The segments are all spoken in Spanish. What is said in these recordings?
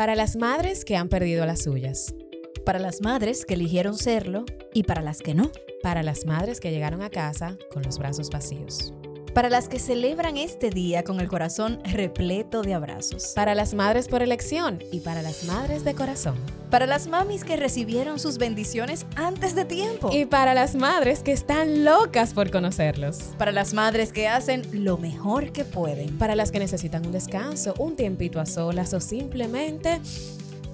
Para las madres que han perdido las suyas. Para las madres que eligieron serlo y para las que no. Para las madres que llegaron a casa con los brazos vacíos. Para las que celebran este día con el corazón repleto de abrazos. Para las madres por elección y para las madres de corazón. Para las mamis que recibieron sus bendiciones antes de tiempo. Y para las madres que están locas por conocerlos. Para las madres que hacen lo mejor que pueden. Para las que necesitan un descanso, un tiempito a solas o simplemente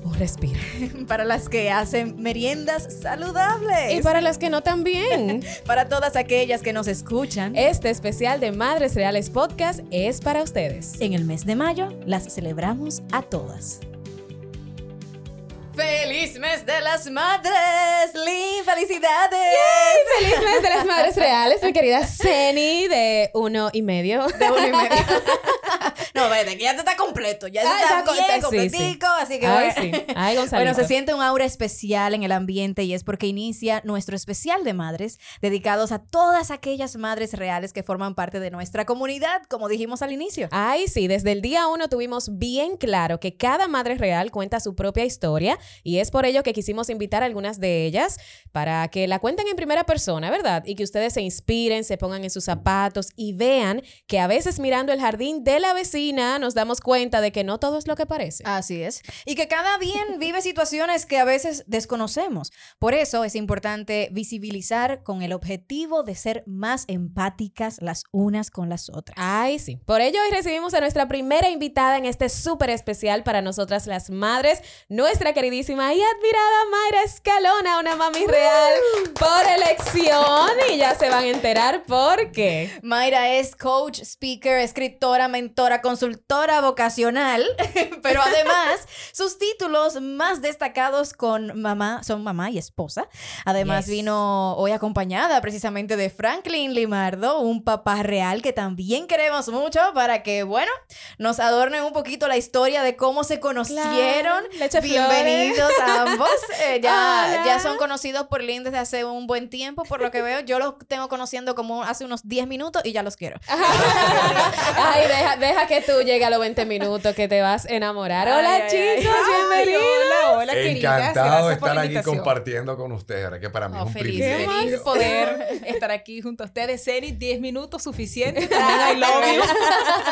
un respiro. Para las que hacen meriendas saludables. Y para las que no también. para todas aquellas que nos escuchan. Este especial de Madres Reales Podcast es para ustedes. En el mes de mayo las celebramos a todas. ¡Feliz mes de las madres! ¡Lin! ¡Felicidades! ¡Feliz mes de las madres reales, mi querida Ceni de uno y medio! De uno y medio. no, vete, que ya te está completo. Ya ah, está, bien, completico, así que Ay, sí. Ay, Bueno, se siente un aura especial en el ambiente y es porque inicia nuestro especial de madres dedicados a todas aquellas madres reales que forman parte de nuestra comunidad, como dijimos al inicio. Ay, sí, desde el día uno tuvimos bien claro que cada madre real cuenta su propia historia y es por ello que quisimos invitar a algunas de ellas para que la cuenten en primera persona, ¿verdad? Y que ustedes se inspiren, se pongan en sus zapatos y vean que a veces mirando el jardín de la vecina nos damos cuenta de que no todo es lo que parece. Así es. Y que cada bien vive situaciones que a veces desconocemos. Por eso es importante visibilizar con el objetivo de ser más empáticas las unas con las otras. Ay, sí. Por ello hoy recibimos a nuestra primera invitada en este súper especial para nosotras las madres, nuestra querida y admirada Mayra Escalona, una mami real por elección y ya se van a enterar por qué. Mayra es coach, speaker, escritora, mentora, consultora vocacional, pero además sus títulos más destacados con mamá son mamá y esposa. Además vino hoy acompañada precisamente de Franklin Limardo, un papá real que también queremos mucho para que, bueno, nos adornen un poquito la historia de cómo se conocieron. Bienvenidos ambos. Eh, ya, ya son conocidos por Lynn desde hace un buen tiempo, por lo que veo. Yo los tengo conociendo como hace unos 10 minutos y ya los quiero. Ay, deja, deja que tú llegues a los 20 minutos que te vas a enamorar. Hola, chicos, bienvenidos. Hola, hola, Encantado de estar aquí compartiendo con ustedes. que para mí es un feliz, privilegio. poder estar aquí junto a ustedes. Seri, 10 minutos suficiente. I love you.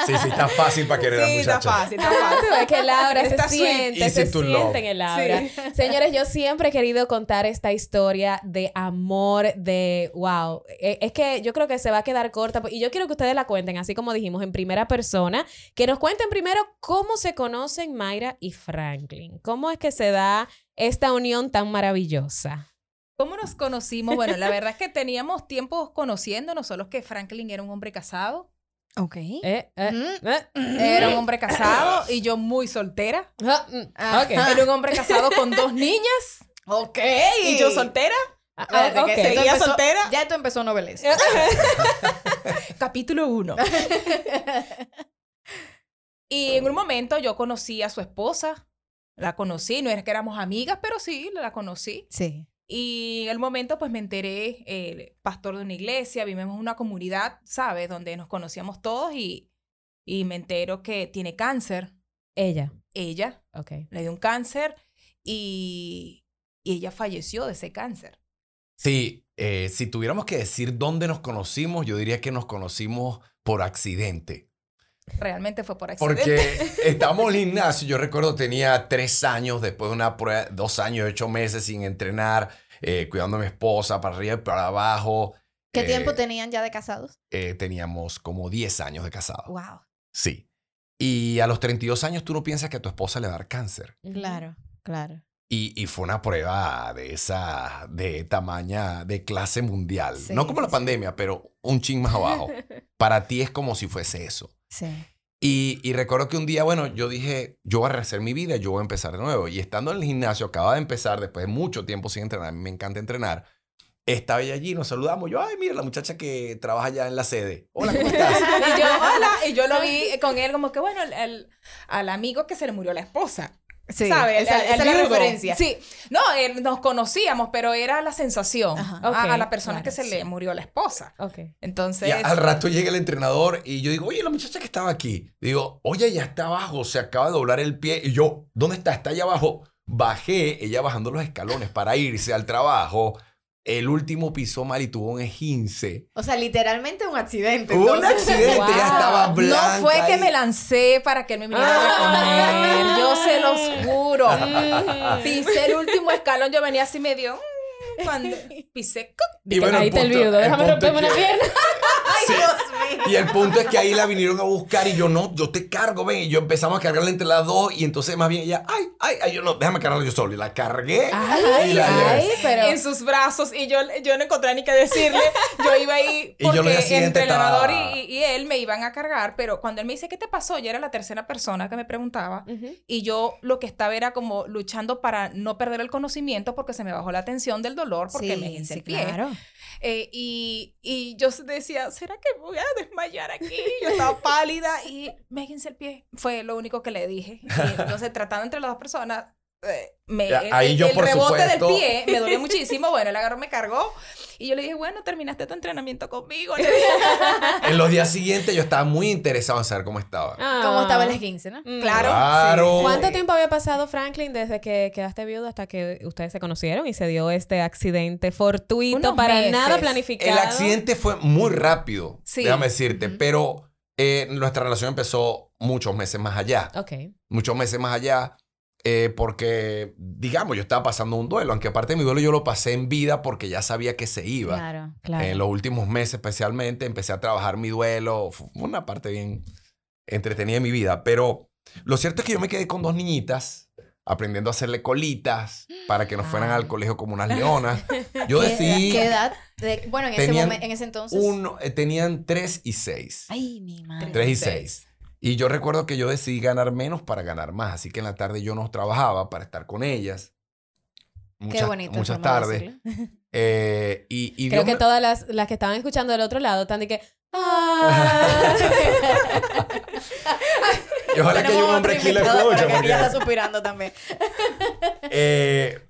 Sí, sí, está fácil para querer sí, a muchacha. está fácil, está fácil. Es que Laura se siente, se siente en el Señores, yo siempre he querido contar esta historia de amor, de wow. E, es que yo creo que se va a quedar corta y yo quiero que ustedes la cuenten, así como dijimos, en primera persona. Que nos cuenten primero cómo se conocen Mayra y Franklin. ¿Cómo es que se da esta unión tan maravillosa? ¿Cómo nos conocimos? Bueno, la verdad es que teníamos tiempos conociéndonos, solo que Franklin era un hombre casado. Ok. Eh, eh, eh. Era un hombre casado y yo muy soltera. Ah, mm, ah, okay. Era un hombre casado con dos niñas. Ok. Y yo soltera. Ah, okay. Seguía soltera. Ya esto empezó novelesco. Capítulo 1. y en un momento yo conocí a su esposa. La conocí, no es que éramos amigas, pero sí, la conocí. Sí. Y en el momento, pues me enteré, el pastor de una iglesia, vivimos en una comunidad, ¿sabes? Donde nos conocíamos todos y, y me entero que tiene cáncer. Ella. Ella. Ok. Le dio un cáncer y, y ella falleció de ese cáncer. Sí, eh, si tuviéramos que decir dónde nos conocimos, yo diría que nos conocimos por accidente. Realmente fue por accidente. Porque estábamos en el gimnasio, yo recuerdo tenía tres años, después de una prueba, dos años, ocho meses sin entrenar, eh, cuidando a mi esposa para arriba y para abajo. ¿Qué Eh, tiempo tenían ya de casados? eh, teníamos como 10 años de casado. Wow. Sí. Y a los 32 años tú no piensas que a tu esposa le va a dar cáncer. Claro, claro. Y, y fue una prueba de esa, de tamaña, de clase mundial. Sí, no como la sí. pandemia, pero un ching más abajo. Para ti es como si fuese eso. Sí. Y, y recuerdo que un día, bueno, yo dije, yo voy a rehacer mi vida, yo voy a empezar de nuevo. Y estando en el gimnasio, acababa de empezar, después de mucho tiempo sin entrenar, a mí me encanta entrenar. Estaba ella allí, nos saludamos. Yo, ay, mira, la muchacha que trabaja allá en la sede. Hola, ¿cómo estás? Y yo, hola, y yo lo vi con él como que, bueno, el, el- al amigo que se le murió la esposa. Sí, ¿sabes? Esa, es la referencia. Sí, no, nos conocíamos, pero era la sensación a, la persona que se le murió la esposa. Ok. Entonces. al rato llega el entrenador y yo digo, oye, la muchacha que estaba aquí. Digo, oye, ya está abajo, se acaba de doblar el pie. Y yo, ¿dónde está? Está allá abajo. Bajé, ella bajando los escalones para irse al trabajo el último pisó mal y tuvo un ejince. O sea, literalmente un accidente. Un accidente, ya estaba blanca. No fue que me lancé para que él me viniera a comer. Yo se los juro. Pisé el último escalón, yo venía así medio. Cuando pisé. Y bueno, ahí te el déjame romperme una pierna. Y el punto es que ahí la vinieron a buscar y yo no, yo te cargo, ven. Y yo empezamos a cargarla entre las dos y entonces más bien ella, ay, ay, ay, yo no, déjame cargarla yo solo. Y la cargué ay, y la ay, pero... en sus brazos y yo, yo no encontré ni qué decirle. Yo iba ahí porque entre el y, él me iban a cargar, pero cuando él me dice, ¿qué te pasó? Yo era la tercera persona que me preguntaba y yo lo que estaba era como luchando para no perder el conocimiento porque se me bajó la tensión del dolor porque me hice el pie. Claro. Eh, y, y yo decía, ¿será que voy a desmayar aquí? Yo estaba pálida y me el pie. Fue lo único que le dije. entonces, tratando entre las dos personas, me, el, yo, rebote del pie me dolió muchísimo. Bueno, el agarro me cargó. Y yo le dije, bueno, terminaste tu entrenamiento conmigo. en los días siguientes yo estaba muy interesado en saber cómo estaba. Cómo estaba el esguince, ¿no? Mm. Claro. ¿Cuánto tiempo había pasado, Franklin, desde que quedaste viudo hasta que ustedes se conocieron y se dio este accidente fortuito para nada planificado? El accidente fue muy rápido, déjame decirte, pero eh, nuestra relación empezó muchos meses más allá. Ok. Muchos meses más allá. Eh, porque, digamos, yo estaba pasando un duelo, aunque aparte de mi duelo yo lo pasé en vida porque ya sabía que se iba. Claro, claro. En los últimos meses especialmente empecé a trabajar mi duelo, fue una parte bien entretenida de mi vida, pero lo cierto es que yo me quedé con dos niñitas aprendiendo a hacerle colitas para que nos fueran al colegio como unas leonas. Yo decidí... ¿Qué edad? bueno, en ese, momento, en ese entonces. Uno, eh, tenían tres y seis. Ay, mi madre. Tres y seis. Y yo recuerdo que yo decidí ganar menos para ganar más, así que en la tarde yo no trabajaba para estar con ellas. Muchas, Qué bonito. Muchas tardes. Eh, y, Creo que todas las, las, que estaban escuchando del otro lado están de que... ¡Ah! y ojalá que haya un hombre aquí escuche. Porque... está suspirando también. eh,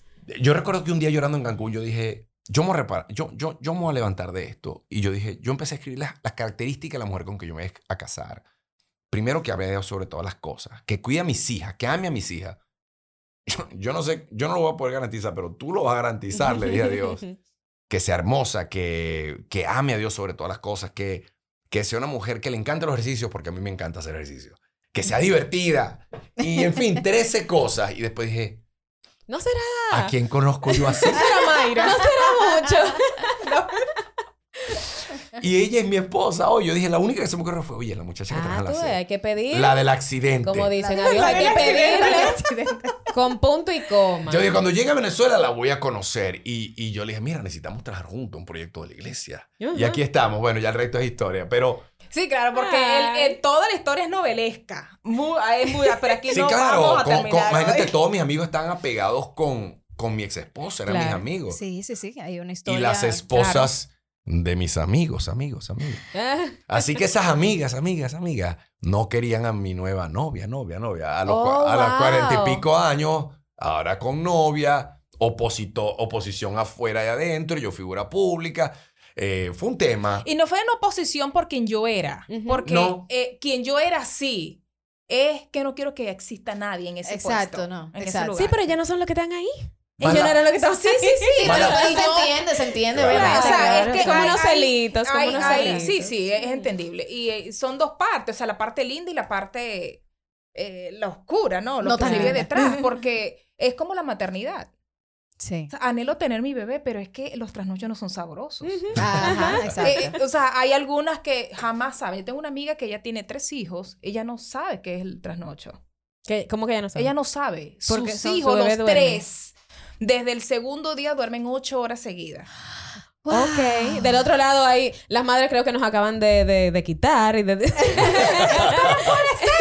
yo recuerdo que un día llorando en Cancún yo dije, yo me, voy a yo, yo, yo me voy a levantar de esto. Y yo dije, yo empecé a escribir las, las características de la mujer con que yo me voy a casar primero que hable de Dios sobre todas las cosas, que cuide a mis hijas, que ame a mis hijas. Yo, no sé, yo no lo voy a poder garantizar, pero tú lo vas a garantizar, le dije a Dios. Que sea hermosa, que, que ame a Dios sobre todas las cosas, que, que sea una mujer que le encante los ejercicios, porque a mí me encanta hacer ejercicio. Que sea divertida. Y en fin, 13 cosas. Y después dije, no será. ¿A quién conozco yo así? No será Mayra. No será mucho. Y ella es mi esposa. Oye, yo dije, la única que se me ocurrió fue, oye, la muchacha que ah, trabaja la hay que pedir. La del accidente. Como dicen, adiós, hay que pedirle con punto y coma. Yo dije, cuando llegue a Venezuela la voy a conocer. Y, y yo le dije, mira, necesitamos trabajar juntos un proyecto de la iglesia. Y aquí estamos. Bueno, ya el resto es historia. Pero... Sí, claro, porque toda la historia es novelesca. Muy, es muy, pero aquí no claro, vamos a terminar, imagínate, todos mis amigos están apegados con, con mi ex esposa, eran mis amigos. Sí, sí, sí, hay una historia. Y las esposas de mis amigos, amigos, amigos. Así que esas amigas, amigas, amigas, no querían a mi nueva novia, novia, novia. A los, oh, cuarenta y pico años, ahora con novia, oposito, oposición afuera y adentro, yo figura pública. Eh, fue un tema. Y no fue en oposición por quien yo era, porque eh, quien yo era sí, es que no quiero que exista nadie en ese Exacto, no. Exacto. Sí, pero ya no son los que están ahí. Y yo no era lo que estaba Sí, sí, sí. se entiende, se entiende, ¿verdad? O sea, es que como unos celitos, como unos celitos. Sí, sí, es entendible. Y eh, son dos partes, o sea, la parte linda y la parte, eh, la oscura, ¿no? Lo que se vive detrás, porque es como la maternidad. Sí. anhelo tener mi bebé, pero es que los trasnochos no son sabrosos. Ajá, exacto. Eh, o sea, hay algunas que jamás saben. Yo tengo una amiga que ella tiene tres hijos, ella no sabe qué es el trasnocho. ¿Cómo que ella no sabe? Ella no sabe. Porque Sus hijos, los tres desde el segundo día duermen ocho horas seguidas. Ok. Del otro lado ahí, las madres creo que nos acaban de, de, quitar y de...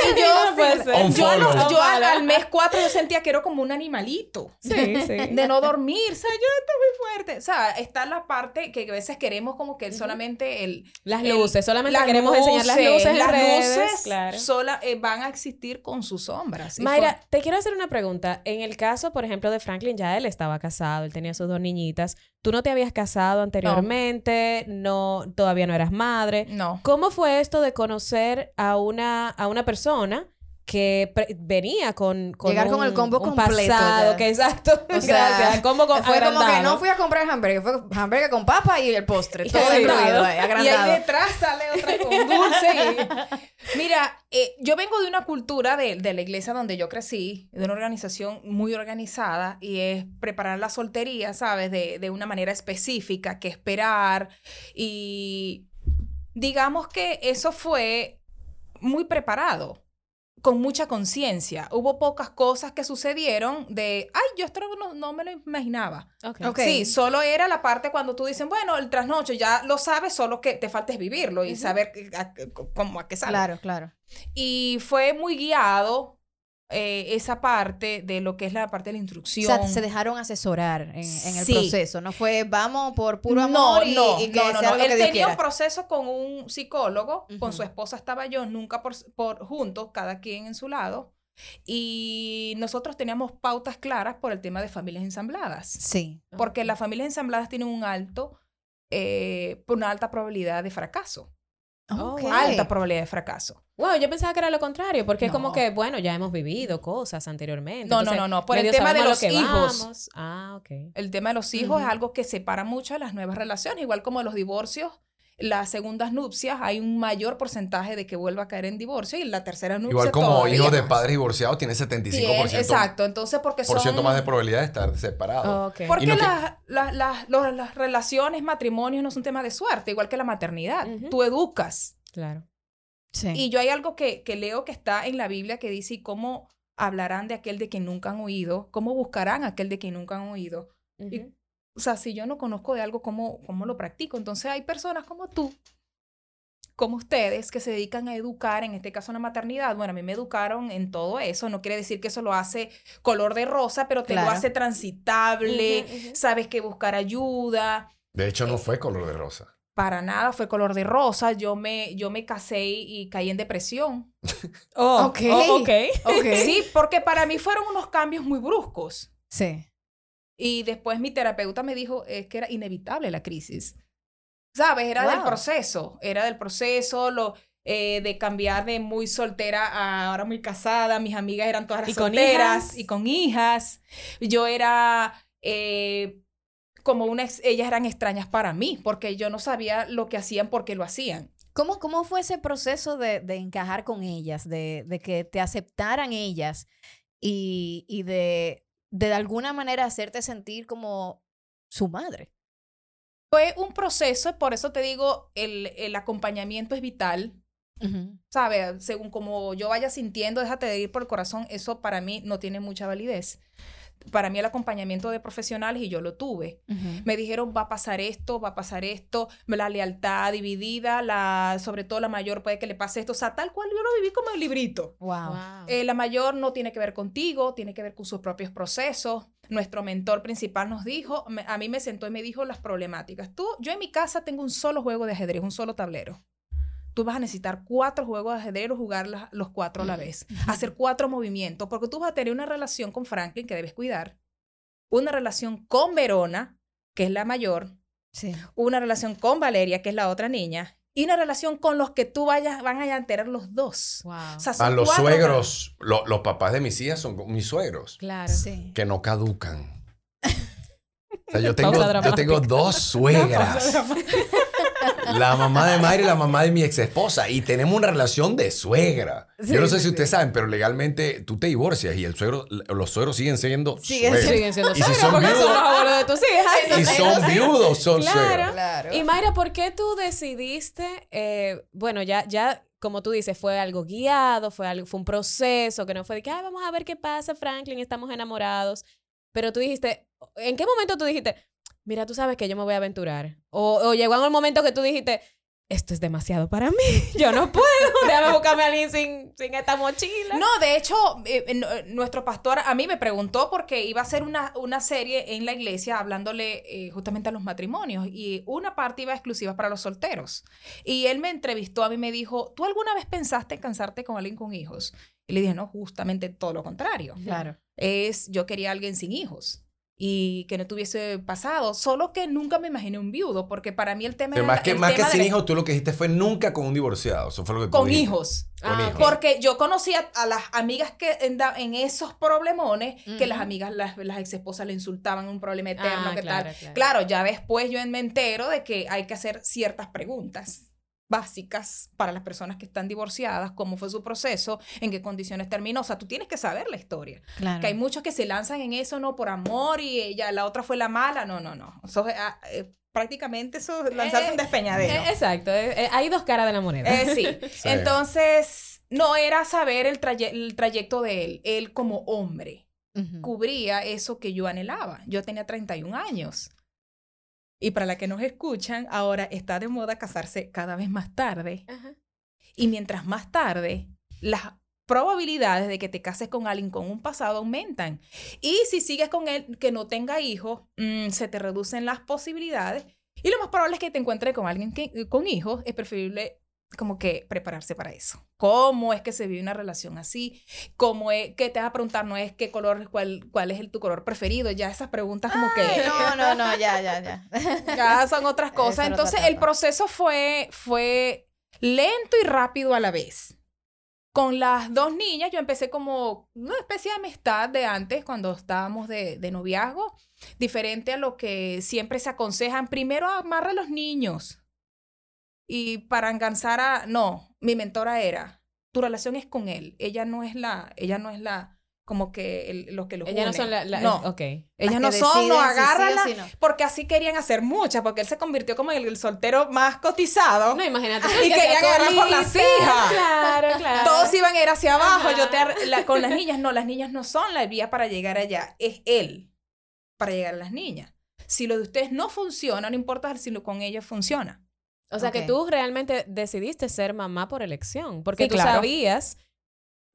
yo, yo, al, mes cuatro yo sentía que era como un animalito. Sí, sí. De no dormir. O sea, yo estoy muy fuerte. O sea, está la parte que a veces queremos como que solamente el... Las luces. solamente queremos enseñar las luces Las luces claro. sola, eh, van a existir con sus sombras. Mayra, te quiero hacer una pregunta. En el caso, por ejemplo, de Franklin, ya él estaba casado. Él tenía sus dos niñitas. Tú no te habías casado anteriormente. No. todavía no eras madre. No. ¿Cómo fue esto de conocer a una, a una persona que venía con, con llegar con el combo completo pasado, que exacto o sea, gracias combo con, fue como que no fui a comprar hamburgues fue hamburgues con papa y el postre todo incluido y ahí detrás sale otra con dulce mira eh, yo vengo de una cultura de, de, la iglesia donde yo crecí de una organización muy organizada y es preparar la soltería sabes de, de una manera específica que esperar y digamos que eso fue muy preparado con mucha conciencia. Hubo pocas cosas que sucedieron de, ay, yo esto no, no me lo imaginaba. Okay. Sí, solo era la parte cuando tú dices, bueno, el trasnocho ya lo sabes, solo que te falta vivirlo y saber cómo a qué sale. Claro, claro. Y fue muy guiado eh, esa parte de lo que es la parte de la instrucción. O sea, se dejaron asesorar en, el proceso, no fue vamos por puro amor no, y, no, no, no, Él tenía un proceso con un psicólogo, con su esposa estaba yo, nunca por, por juntos, cada quien en su lado. Y nosotros teníamos pautas claras por el tema de familias ensambladas. Sí. Porque las familias ensambladas tienen un alto, eh, una alta probabilidad de fracaso. Alta probabilidad de fracaso. Wow, yo pensaba que era lo contrario, porque es como que, bueno, ya hemos vivido cosas anteriormente. No, no, no, no. Por el tema de los hijos. Ah, ok. El tema de los hijos es algo que separa mucho a las nuevas relaciones, igual como los divorcios las segundas nupcias hay un mayor porcentaje de que vuelva a caer en divorcio y la tercera nupcia Igual como hijo de padres divorciados tiene 75%. exacto, entonces porque son... Por ciento más de probabilidad de estar separado. Porque las, las, relaciones, matrimonios no son un tema de suerte, igual que la maternidad. Tú educas. Claro. Sí. Y yo hay algo que, que leo que está en la Biblia que dice, ¿y cómo hablarán de aquel de quien nunca han oído? ¿Cómo buscarán aquel de quien nunca han oído? O sea, si yo no conozco de algo, ¿cómo, ¿cómo lo practico? Entonces hay personas como tú, como ustedes, que se dedican a educar, en este caso en la maternidad. Bueno, a mí me educaron en todo eso. No quiere decir que eso lo hace color de rosa, pero te lo hace transitable. Sabes que buscar ayuda. De hecho, no eh, fue color de rosa. Para nada fue color de rosa. Yo me, yo me casé y, caí en depresión. oh, ok. Oh, okay. Sí, porque para mí fueron unos cambios muy bruscos. Sí. Y después mi terapeuta me dijo es que era inevitable la crisis. ¿Sabes? Era del proceso, era del proceso, lo, eh, de cambiar de muy soltera a ahora muy casada. Mis amigas eran todas solteras y con hijas. Yo era eh, como una, ellas eran extrañas para mí porque yo no sabía lo que hacían porque lo hacían. ¿Cómo, cómo fue ese proceso de, de encajar con ellas, de, de, que te aceptaran ellas y, y de de alguna manera hacerte sentir como su madre. Fue un proceso, por eso te digo, el, el acompañamiento es vital. ¿Sabes? Según como yo vaya sintiendo, déjate de ir por el corazón, eso para mí no tiene mucha validez para mí el acompañamiento de profesionales y yo lo tuve. Me dijeron, va a pasar esto, va a pasar esto, la lealtad dividida, la, sobre todo la mayor puede que le pase esto, o sea, tal cual yo lo viví como el librito. Wow. Eh, la mayor no tiene que ver contigo, tiene que ver con sus propios procesos. Nuestro mentor principal nos dijo, a mí me sentó y me dijo las problemáticas. Tú, yo en mi casa tengo un solo juego de ajedrez, un solo tablero tú vas a necesitar cuatro juegos de ajedrez o jugar los cuatro a la vez. Hacer cuatro movimientos, porque tú vas a tener una relación con Franklin que debes cuidar, una relación con Verona, que es la mayor, sí. una relación con Valeria, que es la otra niña, y una relación con los que tú vayas, van a tener los dos. Wow. a los suegros, los papás de mis hijas son mis suegros. Claro. Sí. Que no caducan. o sea, yo tengo, yo tengo dos suegras. La mamá de Mayra y la mamá de mi ex esposa. Y tenemos una relación de suegra. Yo no sé si ustedes saben, pero legalmente tú te divorcias y el suegro, los suegros siguen siendo siguen, siguen siendo y si son viudos, de tus hijas. Y son viudos, son claro. Claro. Y Mayra, ¿por qué tú decidiste, eh, bueno, ya, ya como tú dices, fue algo guiado, fue, algo, fue un proceso, que no fue de que, Ay, vamos a ver qué pasa, Franklin, estamos enamorados. Pero tú dijiste, ¿en qué momento tú dijiste, mira, tú sabes que yo me voy a aventurar. O, o llegó en el momento que tú dijiste, esto es demasiado para mí, yo no puedo, déjame buscarme a alguien sin, sin esta mochila. No, de hecho, eh, eh, nuestro pastor a mí me preguntó porque iba a hacer una, una serie en la iglesia hablándole eh, justamente a los matrimonios y una parte iba exclusiva para los solteros. Y él me entrevistó, a mí me dijo, ¿tú alguna vez pensaste en cansarte con alguien con hijos? Y le dije, no, justamente todo lo contrario. Claro. Es, yo quería a alguien sin hijos y que no tuviese pasado, solo que nunca me imaginé un viudo, porque para mí el tema Pero más que, más que sin hijos, tú lo que dijiste fue nunca con un divorciado, eso fue lo que tú Con hijos. Con ah, hijos. Porque yo conocía a las amigas que en, en esos problemones, que las amigas, las, las ex esposas le insultaban un problema eterno, ah, que tal. Claro, ya después yo me entero de que hay que hacer ciertas preguntas básicas para las personas que están divorciadas, cómo fue su proceso, en qué condiciones terminó. O sea, tú tienes que saber la historia. Que hay muchos que se lanzan en eso, no por amor y ella, la otra fue la mala. No, no, no. Eso, ah, eh, prácticamente eso es lanzarse un eh, despeñadero. Eh, exacto. hay dos caras de la moneda. sí. Entonces, no era saber el, el, trayecto de él. Él como hombre cubría eso que yo anhelaba. Yo tenía 31 años. Y para la que nos escuchan, ahora está de moda casarse cada vez más tarde. Y mientras más tarde, las probabilidades de que te cases con alguien con un pasado aumentan. Y si sigues con él que no tenga hijos, mm, se te reducen las posibilidades. Y lo más probable es que te encuentres con alguien que, con hijos. Es preferible como que prepararse para eso. ¿Cómo es que se vive una relación así? ¿Cómo es que te vas a preguntar? No es qué color, cuál, cuál es el, tu color preferido. Ya esas preguntas como que... No, no, no, ya, ya, ya. ya son otras cosas. Entonces el proceso fue, fue lento y rápido a la vez. Con las dos niñas yo empecé como una especie de amistad de antes, cuando estábamos de, de noviazgo, diferente a lo que siempre se aconsejan. Primero amarra a los niños y para enganzar a, no, mi mentora era, tu relación es con él, ella no es la, ella no es la, como que lo que lo Ellas no son la, no, ok. Ellas no son, no, agárrala, porque así querían hacer muchas, porque él se convirtió como el, soltero más cotizado. No, imagínate. Y querían agarrar por las hijas. Claro, claro. Todos iban a ir hacia abajo, yo te, con las niñas, no, las niñas no son la vía para llegar allá, es él para llegar a las niñas. Si lo de ustedes no funciona, no importa si lo con ellas funciona. O sea, que tú realmente decidiste ser mamá por elección, porque tú sabías,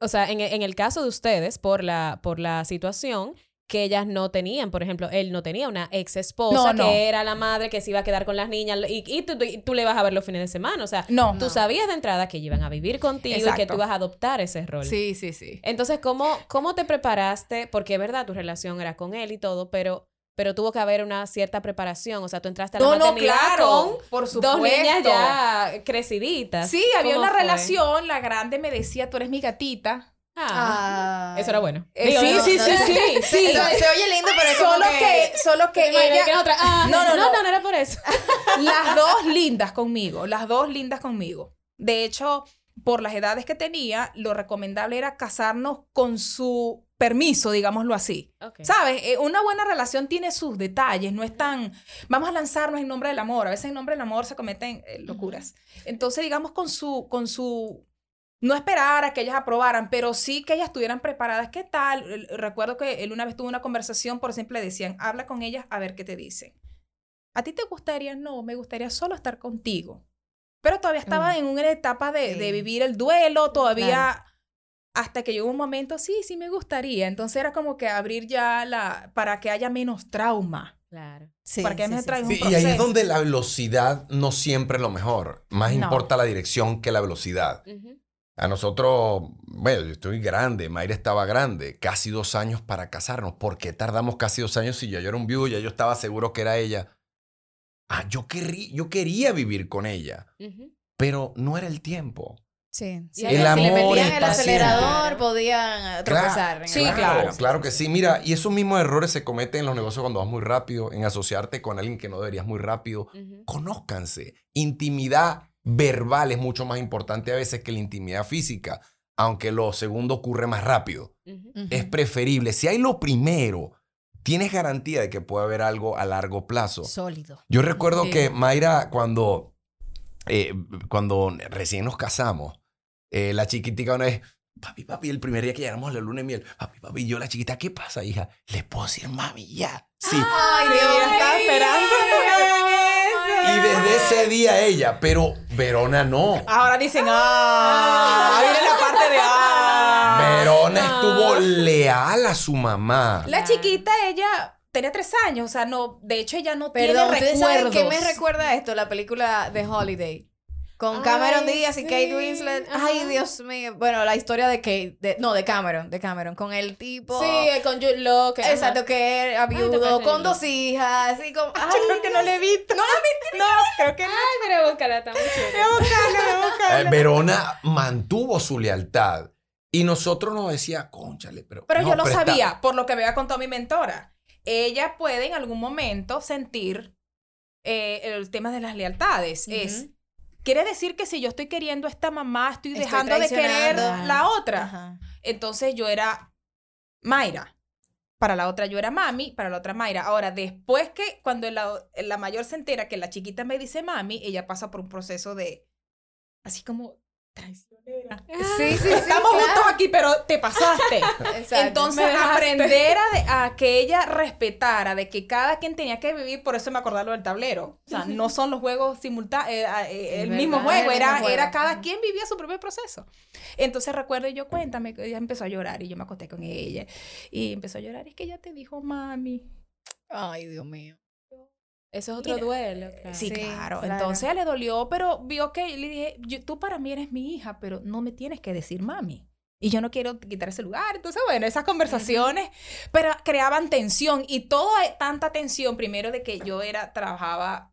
o sea, en, en, el caso de ustedes, por la, por la situación, que ellas no tenían, por ejemplo, él no tenía una ex esposa que era la madre que se iba a quedar con las niñas y, y, tú, tú, le vas a ver los fines de semana, o sea, no, tú sabías de entrada que iban a vivir contigo y que tú vas a adoptar ese rol. Sí, sí, sí. Entonces, ¿cómo, cómo te preparaste? Porque es verdad, tu relación era con él y todo, pero pero tuvo que haber una cierta preparación. O sea, tú entraste a la no, maternidad no, claro, con por dos niñas ya creciditas. Sí, había una relación. La grande me decía, tú eres mi gatita. Ah, eso era bueno. Eh, sí, sí, sí, sí, sí, se oye lindo, pero solo que, solo que ella ah, no, no, no, no, no era por eso. las dos lindas conmigo, las dos lindas conmigo. De hecho, por las edades que tenía, lo recomendable era casarnos con su permiso, digámoslo así. ¿Sabes? Eh, una buena relación tiene sus detalles, no es tan, vamos a lanzarnos en nombre del amor, a veces en nombre del amor se cometen eh, locuras. Entonces, digamos, con su, con su, no esperar a que ellas aprobaran, pero sí que ellas estuvieran preparadas. ¿Qué tal? Recuerdo que él una vez tuvo una conversación, por ejemplo, le decían, habla con ellas a ver qué te dicen. ¿A ti te gustaría? No, me gustaría solo estar contigo. Pero todavía estaba mm. en una etapa de, de, vivir el duelo, todavía hasta que llegó un momento, sí, sí me gustaría. Entonces era como que abrir ya la, para que haya menos trauma. Claro. Sí, para que sí, sí, Y ahí es donde la velocidad no siempre es lo mejor. Más importa la dirección que la velocidad. A nosotros, bueno, yo estoy grande, Mayra estaba grande, casi dos años para casarnos. ¿Por qué tardamos casi dos años si yo, yo era un viudo y yo estaba seguro que era ella? Ah, yo, querrí, yo quería vivir con ella, pero no era el tiempo. Sí, sí. El amor, si le metían el acelerador, podían tropezar. sí, claro, claro. que sí. Mira, y esos mismos errores se cometen en los negocios cuando vas muy rápido, en asociarte con alguien que no deberías muy rápido. Conózcanse. Intimidad verbal es mucho más importante a veces que la intimidad física, aunque lo segundo ocurre más rápido. Es preferible. Si hay lo primero, tienes garantía de que puede haber algo a largo plazo. Sólido. Yo recuerdo que Mayra, cuando, eh, cuando recién nos casamos, eh, la chiquitica una vez, papi, papi, el primer día que llegamos a la luna de miel, papi, papi, yo la chiquita, ¿qué pasa, hija? Le puedo decir mami ya. Sí. Ay, Dios, está esperando. Y desde ese día ella, pero Verona no. Ahora dicen, ah, viene la parte de ah. Verona estuvo leal a su mamá. La chiquita, ella tenía tres años, o sea, no, de hecho ella no tiene recuerdos. ¿Qué me recuerda esto? La película The Holiday. Con Cameron Díaz y Kate Winslet. Ay, Dios mío. Bueno, la historia de Kate. no, de Cameron. De Cameron. Con el tipo. Sí, con Jude Law. Exacto, que era viudo. Con dos hijas. Y con, ay, creo que no le he visto. No la vi. No, creo que no. Ay, pero búscala, está muy chévere. Eh, Verona mantuvo su lealtad. Y nosotros nos decía, conchale, pero. Pero yo lo sabía, por lo que me había contado mi mentora. Ella puede en algún momento sentir eh, el tema de las lealtades. Es Quiere decir que si yo estoy queriendo a esta mamá, estoy, dejando de querer la otra. Entonces yo era Mayra. Para la otra yo era mami, para la otra Mayra. Ahora, después que cuando la, la mayor se entera que la chiquita me dice mami, ella pasa por un proceso de, así como, traicionera. Sí, sí, sí. Estamos juntos aquí, pero te pasaste. Entonces, aprender a, a, que ella respetara de que cada quien tenía que vivir, por eso me acordaba del tablero. O sea, no son los juegos simultáneos, eh, eh, el, mismo juego, era, era cada quien vivía su propio proceso. Entonces, recuerdo yo, cuéntame, ella empezó a llorar y yo me acosté con ella y empezó a llorar. Es que ella te dijo, mami. Ay, Dios mío. Eso es otro duelo. Sí, claro. Entonces le dolió, pero vio que le dije, tú para mí eres mi hija, pero no me tienes que decir mami. Y yo no quiero quitar ese lugar. Entonces, bueno, esas conversaciones, pero creaban tensión y toda tanta tensión, primero de que yo era, trabajaba,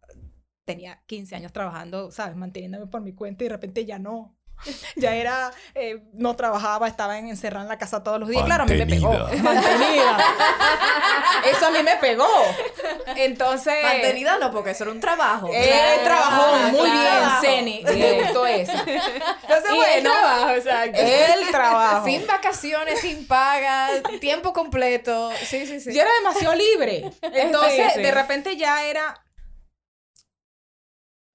tenía 15 años trabajando, ¿sabes? Manteniéndome por mi cuenta y de repente ya no. ya era, eh, no trabajaba, estaba encerrada en la casa todos los días. Claro, a mí me pegó. Mantenida. Eso a mí me pegó. Entonces. Mantenida no, porque eso era un trabajo. Él trabajó muy bien, Ceni. Me gustó eso. Entonces, bueno. El trabajo, exacto. El trabajo. Sin vacaciones, sin paga, tiempo completo. Sí, sí, sí. Yo era demasiado libre. Entonces, de repente ya era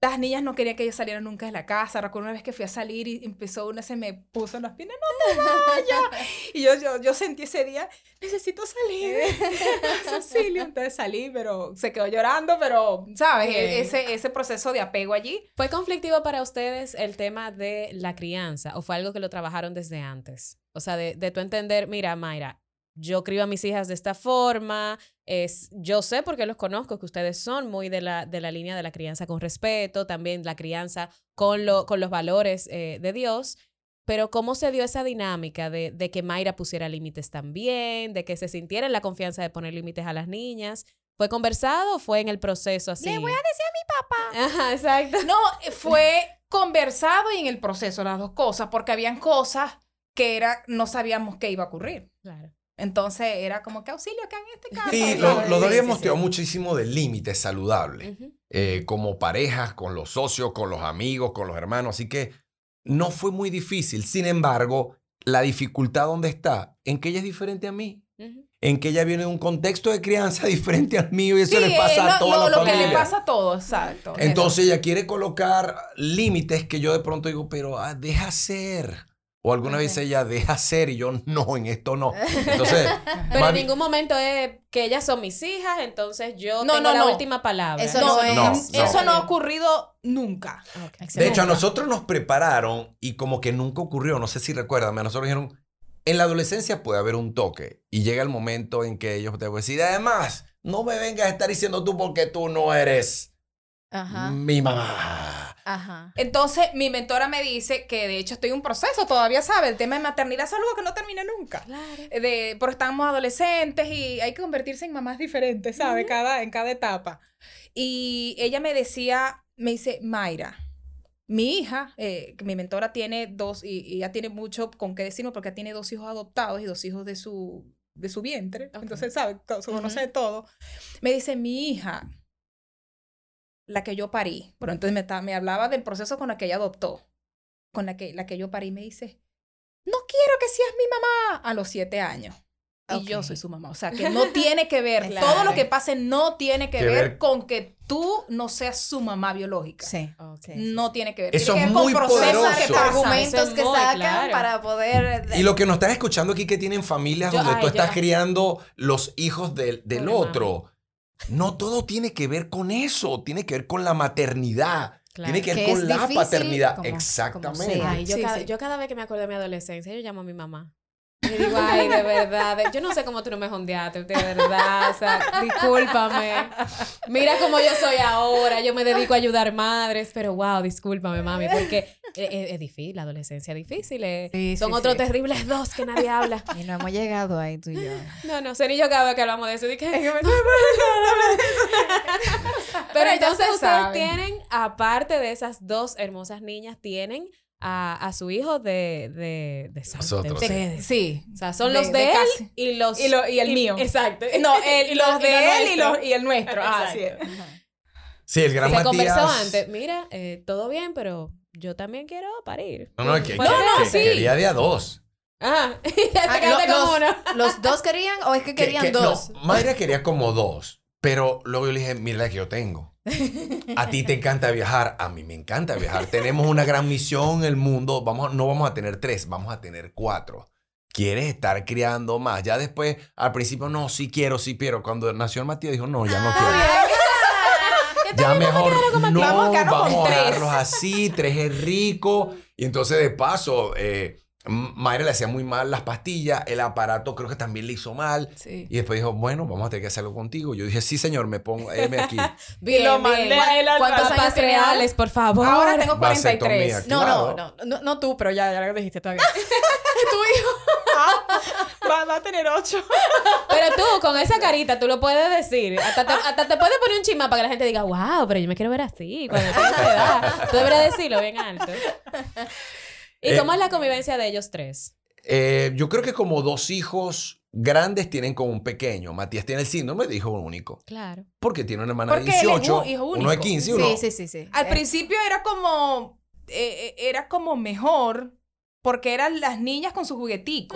las niñas no querían que yo saliera nunca de la casa. Recuerdo una vez que fui a salir y empezó una, se me puso en las piernas, no te vayas. y yo, yo, yo sentí ese día, necesito salir. auxilio. Entonces salí, pero se quedó llorando, pero, ¿sabes? E, ese, ese proceso de apego allí. ¿Fue conflictivo para ustedes el tema de la crianza o fue algo que lo trabajaron desde antes? O sea, de, de tu entender, mira, Mayra, yo crío a mis hijas de esta forma, es, yo sé porque los conozco que ustedes son muy de la, de la línea de la crianza con respeto, también la crianza con, lo, con los valores eh, de Dios, pero ¿cómo se dio esa dinámica de, de que Mayra pusiera límites también, de que se sintiera en la confianza de poner límites a las niñas? ¿Fue conversado o fue en el proceso así? Le voy a decir a mi papá. Ajá, exacto. No, fue conversado y en el proceso las dos cosas, porque habían cosas que era, no sabíamos qué iba a ocurrir. Claro. Entonces era como que auxilio acá en este caso. Sí, los dos habíamos tenido muchísimo de límites saludables, eh, como parejas, con los socios, con los amigos, con los hermanos, así que no fue muy difícil. Sin embargo, la dificultad dónde está, en que ella es diferente a mí. En que ella viene de un contexto de crianza diferente al mío y eso le pasa a todos. Lo, que le pasa a todos, exacto. Entonces ella quiere colocar límites que yo de pronto digo, pero ah, deja ser. O alguna vez ella deja ser y yo no, en esto no. Entonces. Pero en ningún momento es que ellas son mis hijas, entonces yo no, tengo no, la última palabra. Eso no, es. Eso no ha ocurrido nunca. De hecho, a nosotros nos prepararon y como que nunca ocurrió, no sé si recuerdan, a nosotros dijeron, en la adolescencia puede haber un toque y llega el momento en que ellos te van a decir, además, no me vengas a estar diciendo tú porque tú no eres mi mamá. Ajá. Entonces, mi mentora me dice que de hecho estoy en un proceso, todavía sabe, el tema de maternidad es algo que no termina nunca. Claro. De, porque estamos adolescentes y hay que convertirse en mamás diferentes, ¿sabe? cada, en cada etapa. Y ella me decía, me dice, Mayra, mi hija, eh, mi mentora tiene dos, y, ella tiene mucho con qué decirme porque tiene dos hijos adoptados y dos hijos de su, de su vientre. Entonces, ¿sabe? Se conoce todo. Me dice, mi hija la que yo parí. Bueno, entonces me, me hablaba del proceso con la que ella adoptó, con la que, la que yo parí. Me dice, no quiero que seas mi mamá a los siete años. Y yo soy su mamá. O sea, que no tiene que ver, todo lo que pase no tiene que, ver, con que tú no seas su mamá biológica. Sí. No tiene que ver. Eso tiene es muy poderoso. argumentos que sacan para poder... Y lo que nos están escuchando aquí que tienen familias donde tú estás criando los hijos del, del otro No todo tiene que ver con eso, tiene que ver con la maternidad. Tiene que ver con la paternidad. Exactamente. yo, cada, vez que me acuerdo de mi adolescencia, yo llamo a mi mamá. Y digo, ay, de verdad, yo no sé cómo tú no me jondeaste, de verdad, o sea, discúlpame. Mira cómo yo soy ahora, yo me dedico a ayudar madres, pero wow, discúlpame, mami, porque es, difícil, la adolescencia es difícil, eh. son otros terribles dos que nadie habla. Y no hemos llegado ahí tú y yo. No, no, sé ni yo cada vez que hablamos de eso, dije, pero entonces ustedes tienen, aparte de esas dos hermosas niñas, tienen a, su hijo de, de, de, Nosotros. sí. O sea, son los de, él y los... Y, y el mío. Exacto. No, los de él y, los, y el nuestro. Ah, sí. Sí, el gran Se conversó antes. Mira, eh, todo bien, pero yo también quiero parir. No, no, que, no, no, sí. quería de a dos. Ah, ah los, ¿Los dos querían o es que querían dos? No, Mayra quería como dos, pero luego yo le dije, mira la que yo tengo. A ti te encanta viajar, a mí me encanta viajar. Tenemos una gran misión en el mundo, vamos, no vamos a tener tres, vamos a tener cuatro. ¿Quieres estar criando más? Ya después, al principio, no, sí quiero, sí quiero. Cuando nació el Matías, dijo, no, ya no quiero. ya mejor no, vamos a dejarlos así, tres es rico. Y entonces, de paso, eh, Mayra le hacía muy mal las pastillas, el aparato creo que también le hizo mal. Y después dijo, bueno, vamos a tener que hacerlo contigo. Yo dije, sí, señor, me pongo, M aquí. bien, lo mandé a él ¿Cuántos años reales, por favor? Ahora tengo 43. No, no, no, no, no, tú, pero ya, ya lo dijiste todavía. tu hijo ah, va, a tener 8. pero tú, con esa carita, tú lo puedes decir. Hasta te, hasta te puedes poner un chisma para que la gente diga, wow, pero yo me quiero ver así. Cuando tenga edad. Tú deberías decirlo bien alto. ¿Y eh, cómo es la convivencia de ellos tres? Eh, yo creo que como dos hijos grandes tienen como un pequeño. Matías tiene el síndrome de hijo único. Claro. Porque tiene una hermana de 18, uno de 15 uno. Sí, sí, sí, sí. Al principio era como eh, era como mejor porque eran las niñas con su juguetico.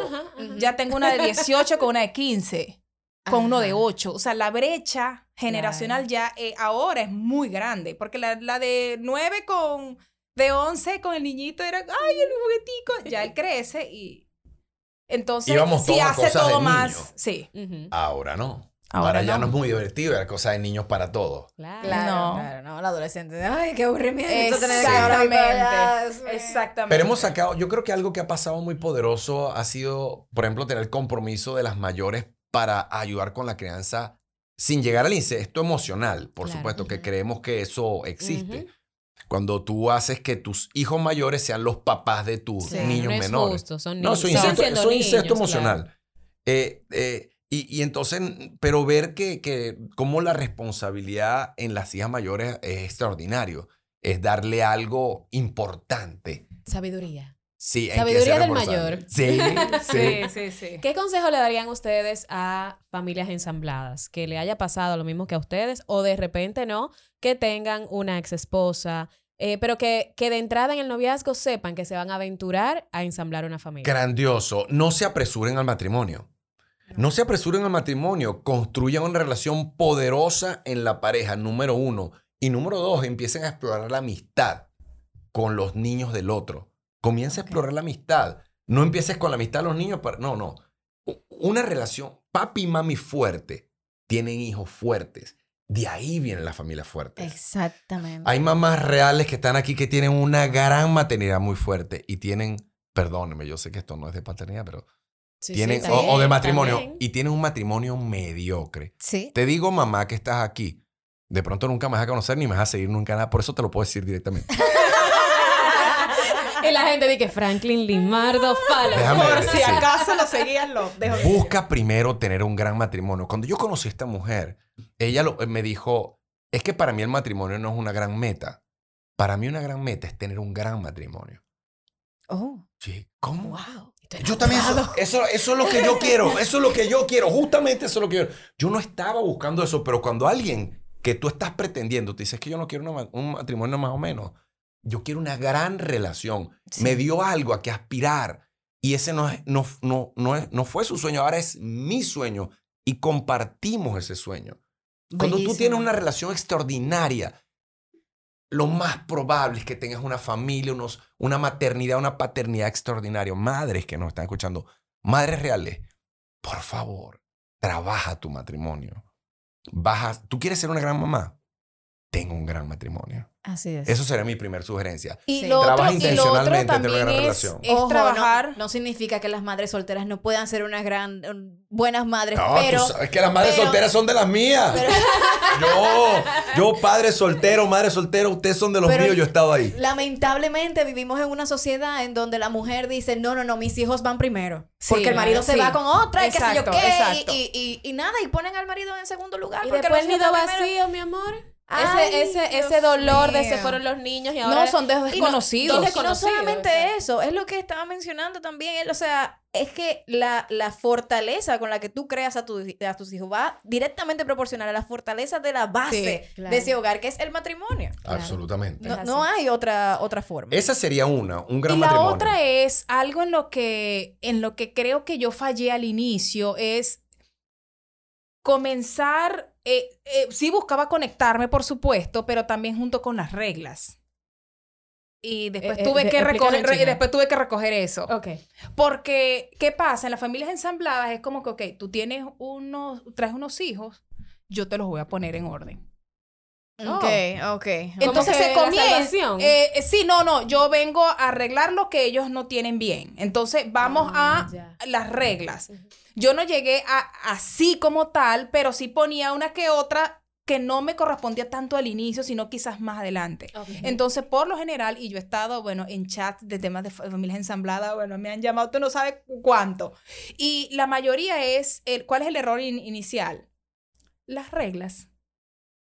Ya tengo una de 18 con una de 15, con uno de 8. O sea, la brecha generacional ya ahora es muy grande, porque la, la de 9 con de 11 con el niñito era, ay, el juguetico. Ya él crece y entonces si hace todo más. Sí. Ahora no. Ahora, ya no. es muy divertido, era cosa de niños para todos. Claro, no. claro, no, la adolescente, ay, qué aburrimiento. Exactamente, exactamente. Pero hemos sacado, yo creo que algo que ha pasado muy poderoso ha sido, por ejemplo, tener el compromiso de las mayores para ayudar con la crianza sin llegar al incesto emocional, por supuesto, que creemos que eso existe. Cuando tú haces que tus hijos mayores sean los papás de tus niños no menores. Justo, son niños. No, son incesto, emocional. Eh, eh, y, entonces, pero ver que, que como la responsabilidad en las hijas mayores es extraordinario. Es darle algo importante. Sabiduría. Sí, Sabiduría del mayor. Sí, sí, sí, sí, ¿Qué consejo le darían ustedes a familias ensambladas? Que le haya pasado lo mismo que a ustedes o de repente no, que tengan una ex esposa, eh, pero que, que de entrada en el noviazgo sepan que se van a aventurar a ensamblar una familia. Grandioso. No se apresuren al matrimonio. No se apresuren al matrimonio. Construyan una relación poderosa en la pareja, número uno. Y número dos, empiecen a explorar la amistad con los niños del otro. Comienza a explorar la amistad. No empieces con la amistad de los niños. Para... No, no. Una relación, papi y mami fuerte, tienen hijos fuertes. De ahí viene la familia fuerte. Exactamente. Hay mamás reales que están aquí que tienen una gran maternidad muy fuerte y tienen, perdóneme, yo sé que esto no es de paternidad, pero tienen, o, de matrimonio, y tienen un matrimonio mediocre. Sí. Te digo, mamá, que estás aquí. De pronto nunca me vas a conocer ni me vas a seguir nunca nada. Por eso te lo puedo decir directamente. Y la gente dice que Franklin Limardo fala. Por si acaso lo seguían, lo Busca primero tener un gran matrimonio. Cuando yo conocí a esta mujer, ella me dijo, es que para mí el matrimonio no es una gran meta. Para mí una gran meta es tener un gran matrimonio. Oh. Sí, ¿cómo? Wow. Yo también, eso, eso, es lo que yo quiero, eso es lo que yo quiero, justamente eso es lo que yo quiero. Yo no estaba buscando eso, pero cuando alguien que tú estás pretendiendo te dice que yo no quiero un matrimonio más o menos, yo quiero una gran relación. Me dio algo a que aspirar. Y ese no, no, no, no, no fue su sueño, ahora es mi sueño. Y compartimos ese sueño. Cuando tú tienes una relación extraordinaria, lo más probable es que tengas una familia, unos, una maternidad, una paternidad extraordinaria. Madres que nos están escuchando, madres reales, por favor, trabaja tu matrimonio. vas tú quieres ser una gran mamá, tengo un gran matrimonio. Así es. Eso sería mi primera sugerencia. Y, lo otro, intencionalmente también una es, relación. es trabajar. No, significa que las madres solteras no puedan ser unas gran, buenas madres, no, pero... Tú sabes que las madres solteras son de las mías. yo, yo padre soltero, madre soltera, ustedes son de los míos, yo he estado ahí. Lamentablemente vivimos en una sociedad en donde la mujer dice, no, no, no, mis hijos van primero. porque el marido se va con otra y qué sé yo qué. Y, y, nada, y ponen al marido en segundo lugar. Y después el nido vacío, mi amor ese, ese, ese dolor de se fueron los niños y ahora... No, son desconocidos. Y no, solamente eso, es lo que estaba mencionando también. o sea, es que la, la, fortaleza con la que tú creas a, tu, a tus hijos va directamente proporcional a la fortaleza de la base de ese hogar, que es el matrimonio. Absolutamente. No, hay otra, otra forma. Esa sería una, un gran y matrimonio. la otra es algo en lo, que, en lo que creo que yo fallé al inicio, es comenzar eh, eh, sí buscaba conectarme, por supuesto, pero también junto con las reglas. Y después, eh, tuve que recoger, y después tuve que recoger eso. Ok. Porque, ¿qué pasa? En las familias ensambladas es como que, ok, tú tienes unos, traes unos hijos, yo te los voy a poner en orden. Ok, oh. ok. Entonces se comienza. Eh, sí, no, no. Yo vengo a arreglar lo que ellos no tienen bien. Entonces vamos ah, a las reglas. Yo no llegué a así como tal, pero sí ponía una que otra que no me correspondía tanto al inicio, sino quizás más adelante. Entonces, por lo general, y yo he estado, bueno, en chats de temas de familias ensambladas, bueno, me han llamado, tú no sabes cuánto. Y la mayoría es, el, ¿cuál es el error inicial? Las reglas.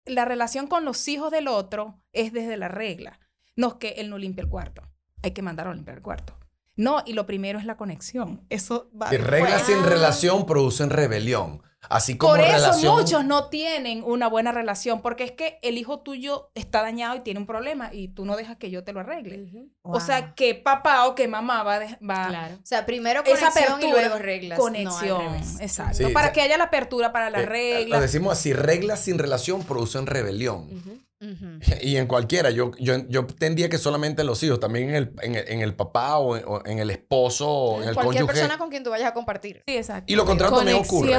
La relación con los hijos del otro es desde la regla. No es que él no limpia el cuarto. Hay que mandarlo a limpiar el cuarto. No, y lo primero es la conexión. Eso va. Y reglas sin relación producen rebelión. Así como Por eso muchos no tienen una buena relación, porque es que el hijo tuyo está dañado y tiene un problema y tú no dejas que yo te lo arregle. O sea, que papá o que mamá va, va claro. O sea, primero conexión esa apertura, y luego reglas. Conexión, exacto. para que haya la apertura para las eh, reglas. Lo decimos así, reglas sin relación producen rebelión. Y en cualquiera, yo, yo, yo tendría que solamente en los hijos, también en el, en el, papá o en, el esposo o en el Cualquier persona con quien tú vayas a compartir. Sí, exacto. Y lo contrario también ocurre.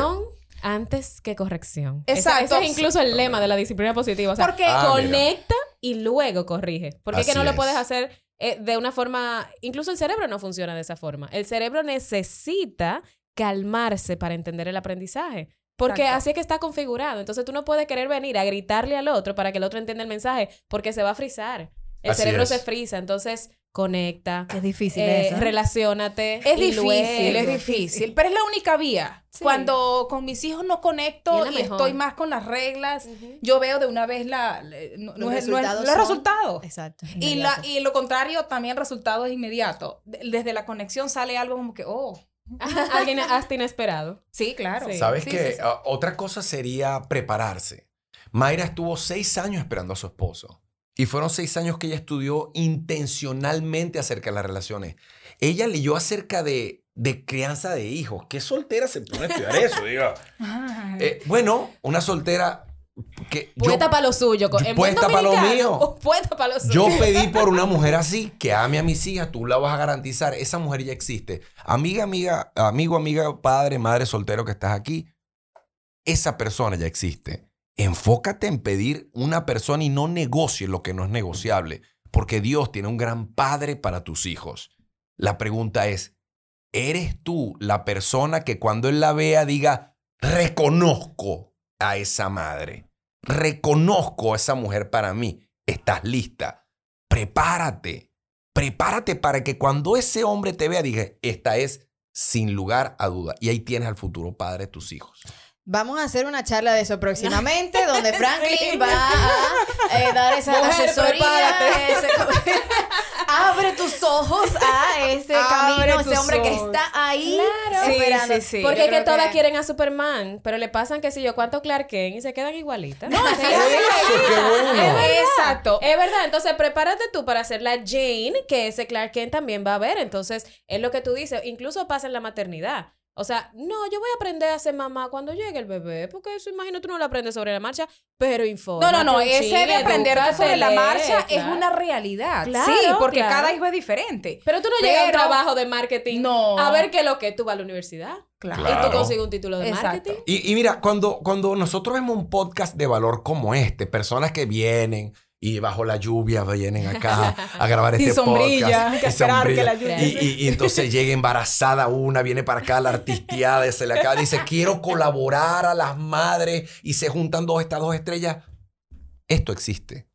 antes que corrección. Exacto. Ese, es incluso el lema de la disciplina positiva. O sea, Porque ah, conecta y luego corrige. Porque es que no lo puedes hacer eh, de una forma... Incluso el cerebro no funciona de esa forma. El cerebro necesita calmarse para entender el aprendizaje. Porque así es que está configurado. Entonces tú no puedes querer venir a gritarle al otro para que el otro entienda el mensaje, porque se va a frizar. El cerebro se frisa, entonces conecta. Es difícil eh, eso. Relaciónate. Es difícil, es difícil. Pero es la única vía. Cuando con mis hijos no conecto y, estoy más con las reglas, yo veo de una vez la, los, resultados, Exacto. Y, la, y lo contrario, también el resultado es inmediato. Desde la conexión sale algo como que, oh, Alguien hasta inesperado. Sí, claro. ¿Sabes qué? Ah, otra cosa sería prepararse. Mayra estuvo seis años esperando a su esposo. Y fueron seis años que ella estudió intencionalmente acerca de las relaciones. Ella leyó acerca de, de crianza de hijos. ¿Qué soltera se pone a estudiar eso? Diga. Eh, bueno, una soltera que puesta para lo suyo. Puesta para lo mío. Puesta para lo suyo. Yo pedí por una mujer así que ame a mis hijas, tú la vas a garantizar. Esa mujer ya existe. Amiga, amiga, amigo, amiga, padre, madre, soltero que estás aquí, esa persona ya existe. Enfócate en pedir una persona y no negocie lo que no es negociable, porque Dios tiene un gran padre para tus hijos. La pregunta es, ¿eres tú la persona que cuando él la vea diga, reconozco a esa madre. Reconozco a esa mujer para mí. Estás lista. Prepárate. Prepárate para que cuando ese hombre te vea, diga, esta es sin lugar a duda. Y ahí tienes al futuro padre de tus hijos. Vamos a hacer una charla de eso próximamente, donde Franklin va a eh, dar esa asesoría. Abre tus ojos a ese camino, ese hombre que está ahí esperando. Sí, sí, Porque que todas quieren a Superman, pero le pasan, que si yo, cuánto Clark Kent y se quedan igualitas. No, es, bueno. Exacto. Es verdad. Entonces, prepárate tú para hacer la Jane, que ese Clark Kent también va a ver. Entonces, es lo que tú dices. Incluso pasa en la maternidad O sea, no, yo voy a aprender a ser mamá cuando llegue el bebé, porque eso, imagino, tú no lo aprendes sobre la marcha, pero informa. No, no, no, ese de aprender sobre la marcha es una realidad. sí, porque cada hijo es diferente. Pero tú no llegas a un trabajo de marketing no. a ver qué es lo que tú vas a la universidad. Claro. Y tú consigues un título de marketing. Y, y mira, cuando, cuando nosotros vemos un podcast de valor como este, personas que vienen y bajo la lluvia vienen acá a grabar este sombrilla, podcast. esperar que la lluvia. Y, y, entonces llega embarazada una, viene para acá la artistiada, se le acaba, dice, quiero colaborar a las madres y se juntan dos, estas dos estrellas. Esto existe.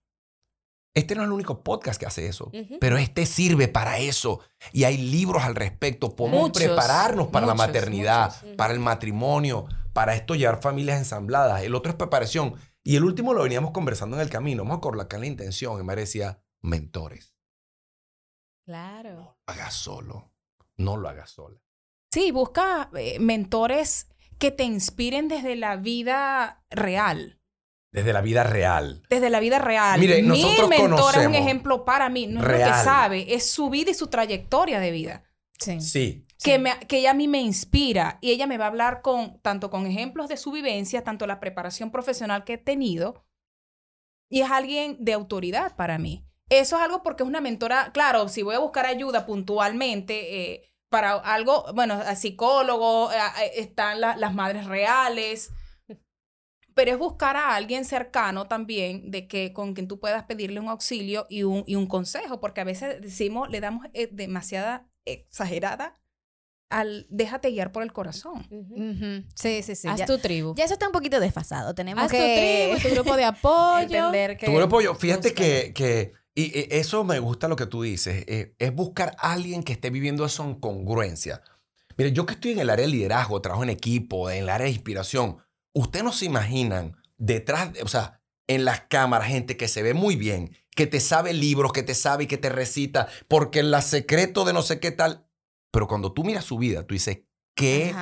Este no es el único podcast que hace eso, pero este sirve para eso. Y hay libros al respecto. Podemos prepararnos para la maternidad, para el matrimonio, para esto llevar familias ensambladas. El otro es preparación. Y el último lo veníamos conversando en el camino. Vamos a colocar la intención. Y me decía, mentores. Claro. No lo hagas solo. No lo hagas sola. Sí, busca eh, mentores que te inspiren desde la vida real. Desde la vida real. Desde la vida real. Mire, Mi mentor es un ejemplo para mí. No es lo que sabe, es su vida y su trayectoria de vida. Sí. Sí que, me, que ella a mí me inspira y ella me va a hablar con tanto con ejemplos de su vivencia, tanto la preparación profesional que he tenido y es alguien de autoridad para mí. Eso es algo porque es una mentora, claro, si voy a buscar ayuda puntualmente eh, para algo, bueno, a psicólogo, están las madres reales, pero es buscar a alguien cercano también de que con quien tú puedas pedirle un auxilio y un, y un consejo, porque a veces decimos, le damos eh, demasiada exagerada al déjate guiar por el corazón. Sí, sí, sí. Haz tu tribu. Ya eso está un poquito desfasado. Tenemos Haz que... tu tribu, tu grupo de apoyo. Tu grupo de apoyo. Fíjate que, que y, eso me gusta lo que tú dices, eh, es buscar a alguien que esté viviendo eso en congruencia. Mire, yo que estoy en el área de liderazgo, trabajo en equipo, en el área de inspiración, ustedes no se imaginan detrás, o sea, en las cámaras, gente que se ve muy bien, que te sabe libros, que te sabe y que te recita, porque la secreto de no sé qué tal, pero cuando tú miras su vida, tú dices, qué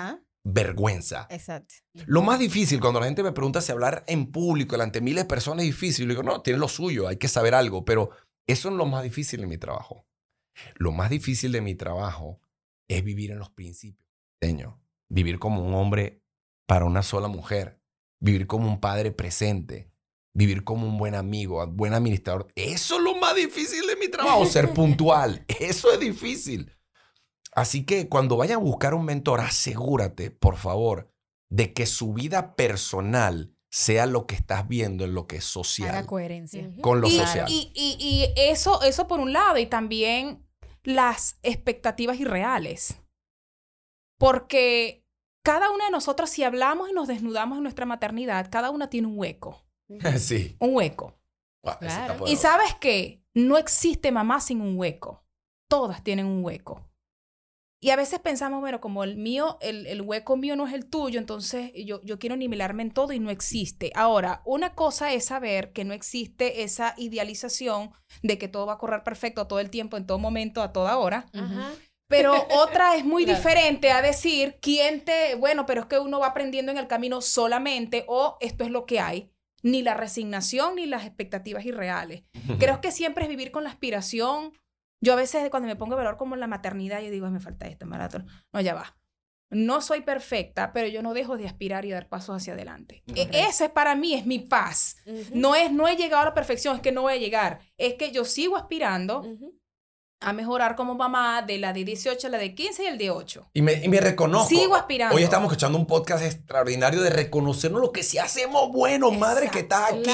vergüenza. Exacto. Lo más difícil, cuando la gente me pregunta si hablar en público, delante de miles de personas es difícil, yo digo, no, tiene lo suyo, hay que saber algo, pero eso es lo más difícil de mi trabajo. Lo más difícil de mi trabajo es vivir en los principios. Señor, vivir como un hombre para una sola mujer, vivir como un padre presente, vivir como un buen amigo, buen administrador. Eso es lo más difícil de mi trabajo, ser puntual. Eso es difícil. Así que cuando vayan a buscar un mentor, asegúrate, por favor, de que su vida personal sea lo que estás viendo en lo que es social. Haga coherencia. Con lo social. Y, y, eso, eso por un lado, y también las expectativas irreales. Porque cada una de nosotros, si hablamos y nos desnudamos en nuestra maternidad, cada una tiene un hueco. sí. Un hueco. Y sabes que no existe mamá sin un hueco. Todas tienen un hueco. Y a veces pensamos, bueno, como el mío, el, el hueco mío no es el tuyo, entonces yo, yo quiero nivelarme en todo y no existe. Ahora, una cosa es saber que no existe esa idealización de que todo va a correr perfecto todo el tiempo, en todo momento, a toda hora. Pero otra es muy diferente a decir quién te, bueno, pero es que uno va aprendiendo en el camino solamente o esto es lo que hay. Ni la resignación ni las expectativas irreales. Creo que siempre es vivir con la aspiración, yo a veces cuando me pongo valor como en la maternidad, yo digo, me falta esto, maratón. No, ya va. No soy perfecta, pero yo no dejo de aspirar y dar pasos hacia adelante. E ese para mí es mi paz. No es, no he llegado a la perfección, es que no voy a llegar. Es que yo sigo aspirando a mejorar como mamá de la de 18 a la de 15 y el de 8. Y me, y me reconozco. Sigo aspirando. Hoy estamos escuchando un podcast extraordinario de reconocernos lo que sí hacemos bueno, madre, que estás aquí.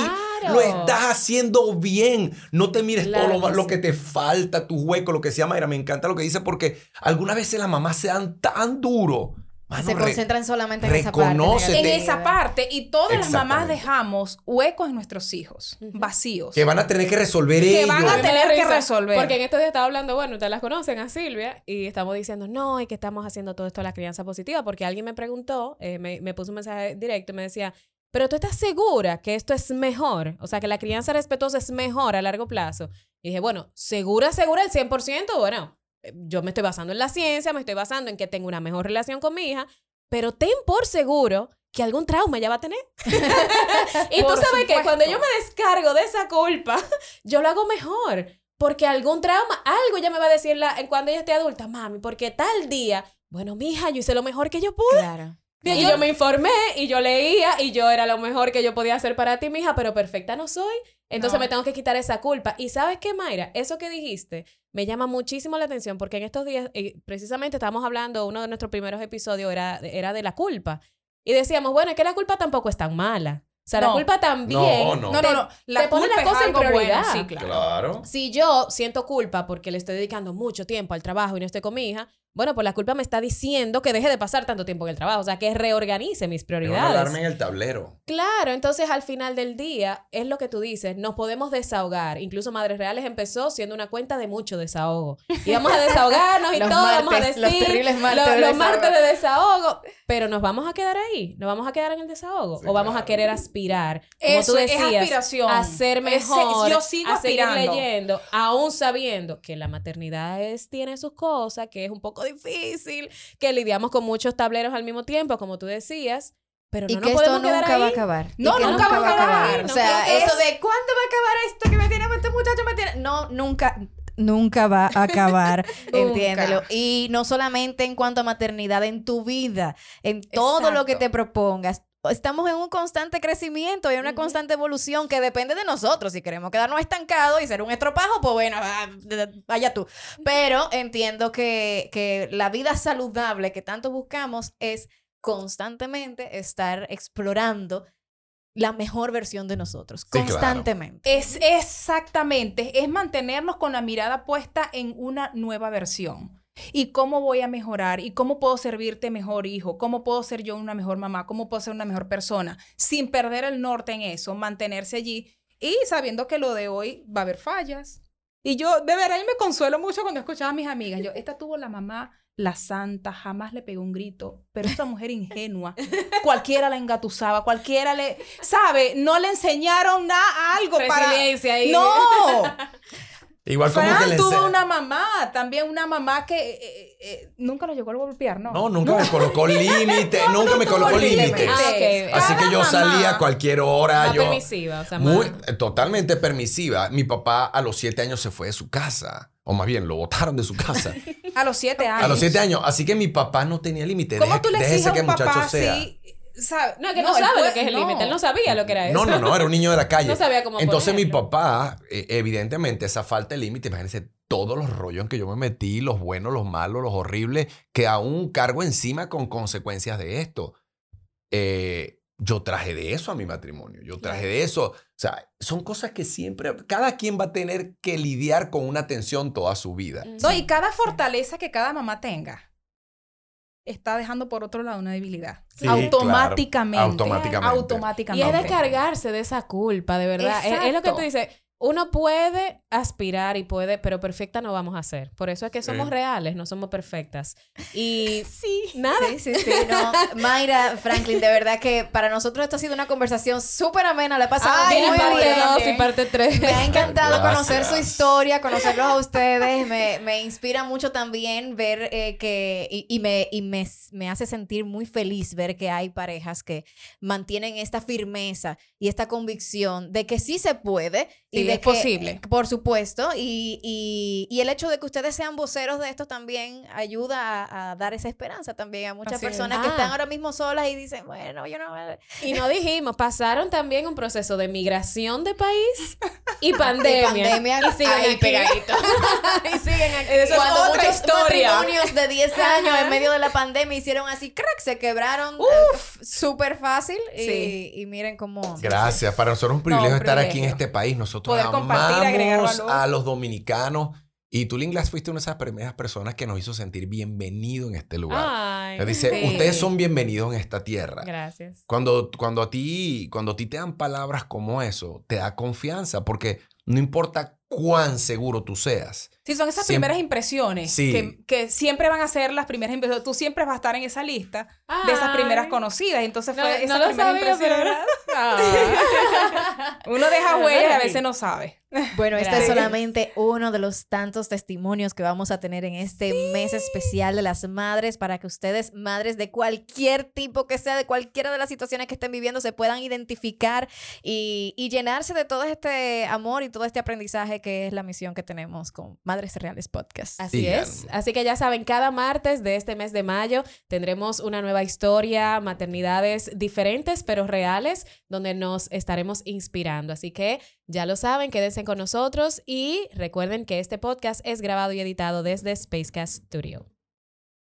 Lo estás haciendo bien. No te mires todo lo, lo, que te falta, tu hueco, lo que sea, Mayra. Me encanta lo que dice porque algunas veces las mamás se dan tan duro se concentran solamente en esa parte. En esa parte. Y todas las mamás dejamos huecos en nuestros hijos, vacíos. Que van a tener que resolver ellos. Que van a tener que resolver. Porque en estos días estaba hablando, bueno, ustedes las conocen a Silvia, y estamos diciendo, no, y que estamos haciendo todo esto a la crianza positiva, porque alguien me preguntó, eh, me, me puso un mensaje directo y me decía, pero tú estás segura que esto es mejor, o sea, que la crianza respetuosa es mejor a largo plazo. Y dije, bueno, segura, segura el 100%, bueno, yo me estoy basando en la ciencia, me estoy basando en que tengo una mejor relación con mi hija, pero ten por seguro que algún trauma ya va a tener. y tú sabes que cuando yo me descargo de esa culpa, yo lo hago mejor. Porque algún trauma, algo ya me va a decir la, cuando ella esté adulta, mami, porque tal día bueno, mija, yo hice lo mejor que yo pude. Claro. Y yo me informé y yo leía y yo era lo mejor que yo podía hacer para ti, mija, pero perfecta no soy. Entonces me tengo que quitar esa culpa. Y sabes qué, Mayra, eso que dijiste me llama muchísimo la atención porque en estos días, eh, precisamente estábamos hablando, uno de nuestros primeros episodios era, era de la culpa. Y decíamos, bueno, es que la culpa tampoco es tan mala. O sea, la culpa también. No, no, no. no, La te pone la cosa en prioridad. sí, claro. Si yo siento culpa porque le estoy dedicando mucho tiempo al trabajo y no estoy con mi hija, bueno, pues la culpa me está diciendo que deje de pasar tanto tiempo en el trabajo, o sea, que reorganice mis prioridades. en el tablero. Claro, entonces al final del día, es lo que tú dices, nos podemos desahogar. Incluso Madres Reales empezó siendo una cuenta de mucho desahogo. Y vamos a desahogarnos y todo, vamos a decir los, terribles martes, de los martes de desahogo, pero nos vamos a quedar ahí, nos vamos a quedar en el desahogo o vamos a querer aspirar, como tú decías, a ser mejor, yo sigo a seguir leyendo, aún sabiendo que la maternidad es, tiene sus cosas, que es un poco difícil, que lidiamos con muchos tableros al mismo tiempo, como tú decías. Pero no y que esto nunca va a acabar. No, nunca, va a acabar. o sea, eso de ¿cuándo va a acabar esto que me tiene este muchacho me tiene? No, nunca nunca va a acabar, entiéndelo. Y no solamente en cuanto a maternidad, en tu vida, en todo lo que te propongas estamos en un constante crecimiento y una constante evolución que depende de nosotros. Si queremos quedarnos estancados y ser un estropajo, pues bueno, vaya tú. Pero entiendo que, que la vida saludable que tanto buscamos es constantemente estar explorando la mejor versión de nosotros, constantemente. Es exactamente, es mantenernos con la mirada puesta en una nueva versión y cómo voy a mejorar y cómo puedo servirte mejor hijo, cómo puedo ser yo una mejor mamá, cómo puedo ser una mejor persona, sin perder el norte en eso, mantenerse allí y sabiendo que lo de hoy va a haber fallas. Y yo de verdad me consuelo mucho cuando escuchaba a mis amigas, yo, esta tuvo la mamá, la santa, jamás le pegó un grito, pero esta mujer ingenua, cualquiera la engatusaba, cualquiera le, ¿sabe? No le enseñaron nada, algo para... Ahí. No. Igual como que le tuvo una mamá, también una mamá que eh, eh, eh, nunca lo llegó a golpear, ¿no? No, nunca me colocó límite, nunca me colocó límite. Ah, Así que yo salía a cualquier hora. yo, permisiva, o sea, muy, totalmente permisiva. Mi papá a los siete años se fue de su casa. O más bien, lo botaron de su casa. a los siete años. A los siete años. Así que mi papá no tenía límite. ¿Cómo tú le dices que muchacho sea. No, que no, sabe lo que es el límite. Él no sabía lo que era eso. No, no, no, era un niño de la calle. no sabía cómo Entonces mi papá, e, evidentemente, esa falta de límite, imagínense todos los rollos en que yo me metí, los buenos, los malos, los horribles, que aún cargo encima con consecuencias de esto. Eh, yo traje de eso a mi matrimonio, yo traje de eso. O sea, son cosas que siempre, cada quien va a tener que lidiar con una tensión toda su vida. No, y cada fortaleza que cada mamá tenga está dejando por otro lado una debilidad. automáticamente, automáticamente. automáticamente. Y es descargarse de esa culpa, de verdad. es, lo que tú dices uno puede aspirar y puede, pero perfecta no vamos a ser. Por eso es que somos reales, no somos perfectas. Y sí, nada. Sí, sí, sí. No. Mayra, Franklin, de verdad que para nosotros esto ha sido una conversación súper amena. La he pasado muy parte dos y parte tres. Me ha encantado conocer su historia, conocerlos a ustedes. Me, me inspira mucho también ver eh, que, y, y, me, y me, me hace sentir muy feliz ver que hay parejas que mantienen esta firmeza y esta convicción de que sí se puede y es posible. Por supuesto. Y, y, el hecho de que ustedes sean voceros de esto también ayuda a, dar esa esperanza también a muchas personas que están ah. ahora mismo solas y dicen, bueno, yo no... Y no dijimos, pasaron también un proceso de migración de país y pandemia. y, pandemia, y siguen ahí pegaditos. y siguen aquí. Eso es otra historia. matrimonios de 10 años en medio de la pandemia hicieron así, crack, se quebraron súper fácil. Y, y, miren cómo... Gracias. Para nosotros es un privilegio estar aquí en este país. Nosotros amamos a los dominicanos. Y tú, Linglas, fuiste una de esas primeras personas que nos hizo sentir bienvenido en este lugar. dice, ustedes son bienvenidos en esta tierra. Gracias. Cuando, cuando, a ti, cuando a ti te dan palabras como eso, te da confianza, porque no importa cuán seguro tú seas. Sí, son esas primeras impresiones que, que, siempre van a ser las primeras impresiones. Tú siempre vas a estar en esa lista de esas primeras conocidas. Entonces fue esa primera impresión. Uno deja huellas y a veces no sabe. Bueno, este es solamente uno de los tantos testimonios que vamos a tener en este mes especial de las madres para que ustedes, madres de cualquier tipo que sea, de cualquiera de las situaciones que estén viviendo, se puedan identificar y, y llenarse de todo este amor y todo este aprendizaje que es la misión que tenemos con Madres Reales Podcast. Así es. Así que ya saben, cada martes de este mes de mayo tendremos una nueva historia, maternidades diferentes pero reales, donde nos estaremos inspirando. Así que ya lo saben, quédense con nosotros y recuerden que este podcast es grabado y editado desde Spacecast Studio.